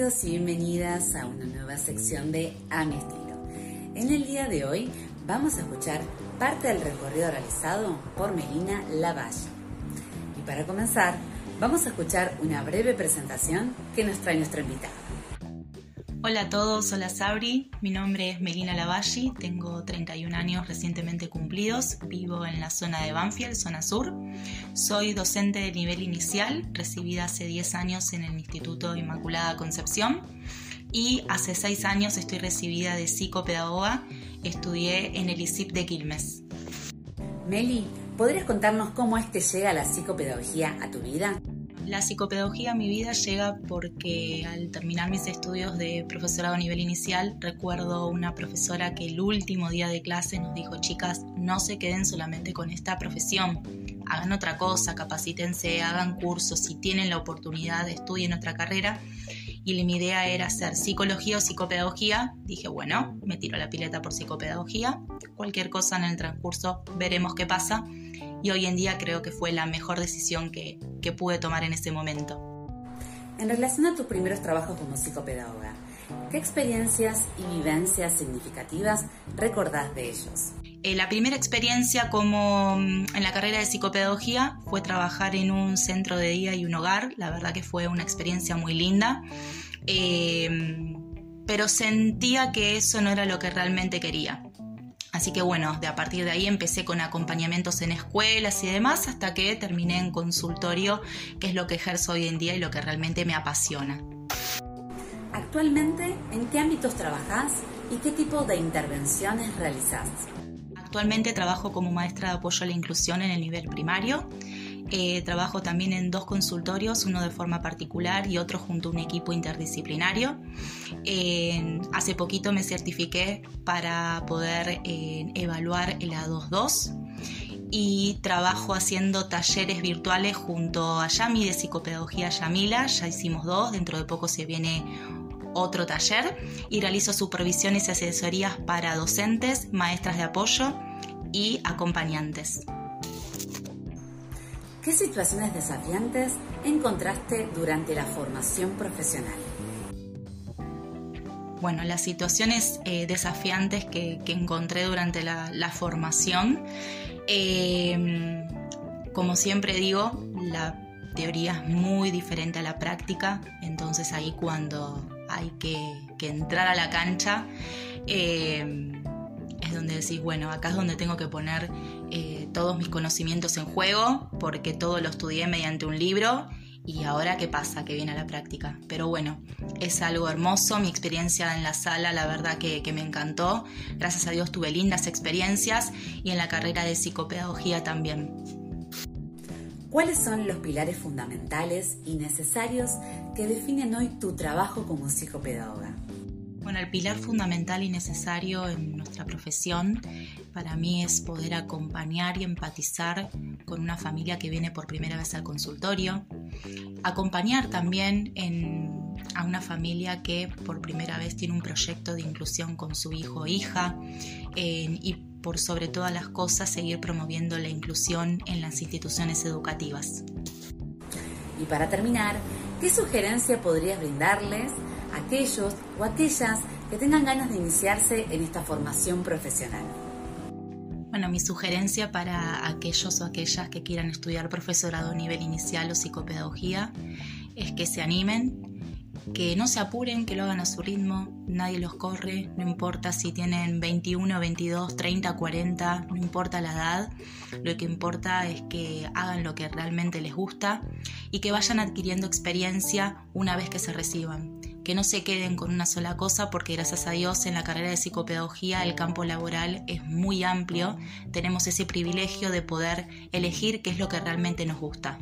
Y bienvenidas a una nueva sección de A mi estilo. En el día de hoy vamos a escuchar parte del recorrido realizado por Melina Lavalle. Y para comenzar, vamos a escuchar una breve presentación que nos trae nuestra invitada. Hola a todos, hola Sabri, mi nombre es Melina Lavalle, tengo 31 años recientemente cumplidos, vivo en la zona de Banfield, zona sur. Soy docente de nivel inicial, recibida hace 10 años en el Instituto Inmaculada Concepción y hace 6 años estoy recibida de psicopedagoga, estudié en el ICIP de Quilmes. Meli, ¿podrías contarnos cómo es que llega la psicopedagogía a tu vida? La psicopedagogía a mi vida llega porque al terminar mis estudios de profesorado a nivel inicial, recuerdo una profesora que el último día de clase nos dijo, chicas, no se queden solamente con esta profesión, hagan otra cosa, capacítense, hagan cursos, si tienen la oportunidad, estudien otra carrera. Y mi idea era hacer psicología o psicopedagogía. Dije, bueno, me tiro la pileta por psicopedagogía. Cualquier cosa en el transcurso veremos qué pasa y hoy en día creo que fue la mejor decisión que, que pude tomar en ese momento. En relación a tus primeros trabajos como psicopedagoga, ¿qué experiencias y vivencias significativas recordás de ellos? Eh, la primera experiencia como mm, en la carrera de psicopedagogía fue trabajar en un centro de día y un hogar. La verdad que fue una experiencia muy linda. Eh, pero sentía que eso no era lo que realmente quería. Así que bueno, de a partir de ahí empecé con acompañamientos en escuelas y demás hasta que terminé en consultorio, que es lo que ejerzo hoy en día y lo que realmente me apasiona. Actualmente, ¿en qué ámbitos trabajas y qué tipo de intervenciones realizas? Actualmente trabajo como maestra de apoyo a la inclusión en el nivel primario eh, trabajo también en dos consultorios, uno de forma particular y otro junto a un equipo interdisciplinario. hace poquito me certifiqué para poder eh, evaluar el A22 y trabajo haciendo talleres virtuales junto a Yami de Psicopedagogía Yamila. Ya hicimos dos, dentro de poco se viene otro taller y realizo supervisiones y asesorías para docentes, maestras de apoyo y acompañantes. ¿Qué situaciones desafiantes encontraste durante la formación profesional? Bueno, las situaciones eh, desafiantes que, encontré durante la, formación, em, como siempre digo, la teoría es muy diferente a la práctica, entonces ahí cuando hay que, entrar a la cancha, em, es donde decís, bueno, acá es donde tengo que poner eh, todos mis conocimientos en juego, porque todo lo estudié mediante un libro y ahora qué pasa, que viene a la práctica. Pero bueno, es algo hermoso, mi experiencia en la sala, la verdad que me encantó. Gracias a Dios tuve lindas experiencias y en la carrera de psicopedagogía también. ¿Cuáles son los pilares fundamentales y necesarios que definen hoy tu trabajo como psicopedagoga? Bueno, el pilar fundamental y necesario en nuestra profesión para mí es poder acompañar y empatizar con una familia que viene por primera vez al consultorio, acompañar también a una familia que por primera vez tiene un proyecto de inclusión con su hijo o hija y por sobre todas las cosas seguir promoviendo la inclusión en las instituciones educativas. Y para terminar, ¿qué sugerencia podrías brindarles aquellos o aquellas que tengan ganas de iniciarse en esta formación profesional? Bueno, mi sugerencia para aquellos o aquellas que quieran estudiar profesorado a nivel inicial o psicopedagogía es que se animen, que no se apuren, que lo hagan a su ritmo, nadie los corre, no importa si tienen 21, 22, 30, 40, no importa la edad, lo que importa es que hagan lo que realmente les gusta y que vayan adquiriendo experiencia una vez que se reciban que no se queden con una sola cosa porque gracias a Dios en la carrera de psicopedagogía el campo laboral es muy amplio, tenemos ese privilegio de poder elegir qué es lo que realmente nos gusta.